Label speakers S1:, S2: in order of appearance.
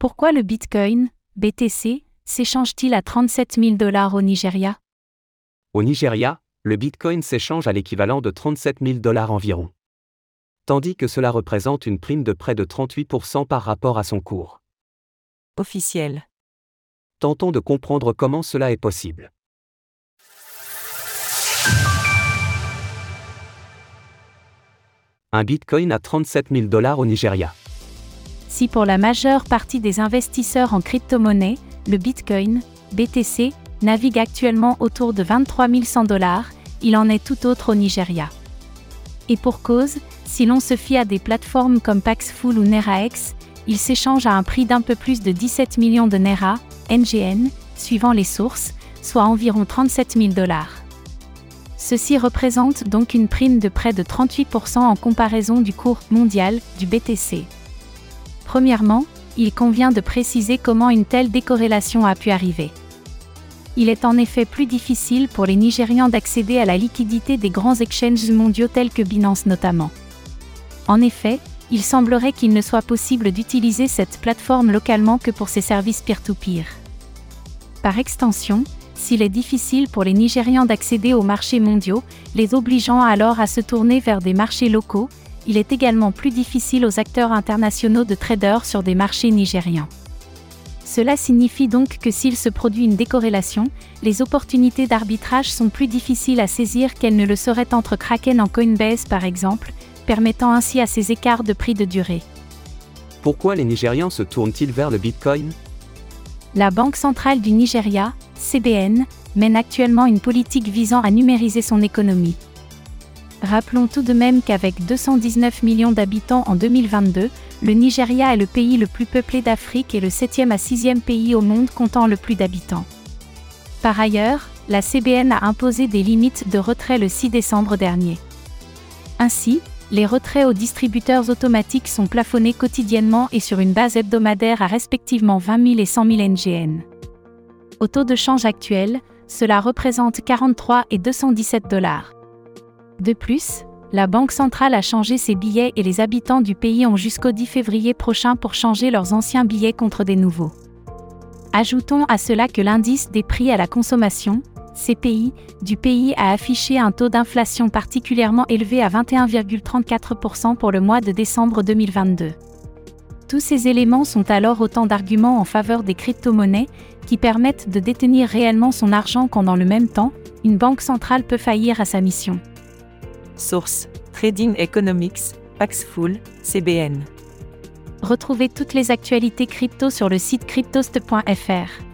S1: Pourquoi le Bitcoin, BTC, s'échange-t-il à 37 000 dollars au Nigeria?
S2: Au Nigeria, le Bitcoin s'échange à l'équivalent de 37 000 dollars environ. Tandis que cela représente une prime de près de 38% par rapport à son cours.
S3: Officiel.
S2: Tentons de comprendre comment cela est possible. Un Bitcoin à 37 000 dollars au Nigeria.
S1: Si pour la majeure partie des investisseurs en crypto-monnaie, le Bitcoin, BTC, navigue actuellement autour de 23 100 dollars, il en est tout autre au Nigeria. Et pour cause, si l'on se fie à des plateformes comme Paxful ou NeraX, il s'échange à un prix d'un peu plus de 17 millions de Nera, NGN, suivant les sources, soit environ 37 000 dollars. Ceci représente donc une prime de près de 38% en comparaison du cours mondial du BTC. Premièrement, il convient de préciser comment une telle décorrélation a pu arriver. Il est en effet plus difficile pour les Nigérians d'accéder à la liquidité des grands exchanges mondiaux tels que Binance notamment. En effet, il semblerait qu'il ne soit possible d'utiliser cette plateforme localement que pour ses services peer-to-peer. Par extension, s'il est difficile pour les Nigérians d'accéder aux marchés mondiaux, les obligeant alors à se tourner vers des marchés locaux, il est également plus difficile aux acteurs internationaux de traders sur des marchés nigérians. Cela signifie donc que s'il se produit une décorrélation, les opportunités d'arbitrage sont plus difficiles à saisir qu'elles ne le seraient entre Kraken en Coinbase par exemple, permettant ainsi à ces écarts de prix de durer.
S2: Pourquoi les Nigérians se tournent-ils vers le Bitcoin?
S1: La Banque centrale du Nigeria, CBN, mène actuellement une politique visant à numériser son économie. Rappelons tout de même qu'avec 219 millions d'habitants en 2022, le Nigeria est le pays le plus peuplé d'Afrique et le 7e à 6e pays au monde comptant le plus d'habitants. Par ailleurs, la CBN a imposé des limites de retrait le 6 décembre dernier. Ainsi, les retraits aux distributeurs automatiques sont plafonnés quotidiennement et sur une base hebdomadaire à respectivement 20 000 et 100 000 NGN. Au taux de change actuel, cela représente 43 et 217 dollars. De plus, la Banque centrale a changé ses billets et les habitants du pays ont jusqu'au 10 février prochain pour changer leurs anciens billets contre des nouveaux. Ajoutons à cela que l'indice des prix à la consommation, CPI, du pays a affiché un taux d'inflation particulièrement élevé à 21,34% pour le mois de décembre 2022. Tous ces éléments sont alors autant d'arguments en faveur des crypto-monnaies qui permettent de détenir réellement son argent quand dans le même temps, une banque centrale peut faillir à sa mission.
S3: Source Trading Economics, Paxful, CBN.
S1: Retrouvez toutes les actualités crypto sur le site cryptost.fr.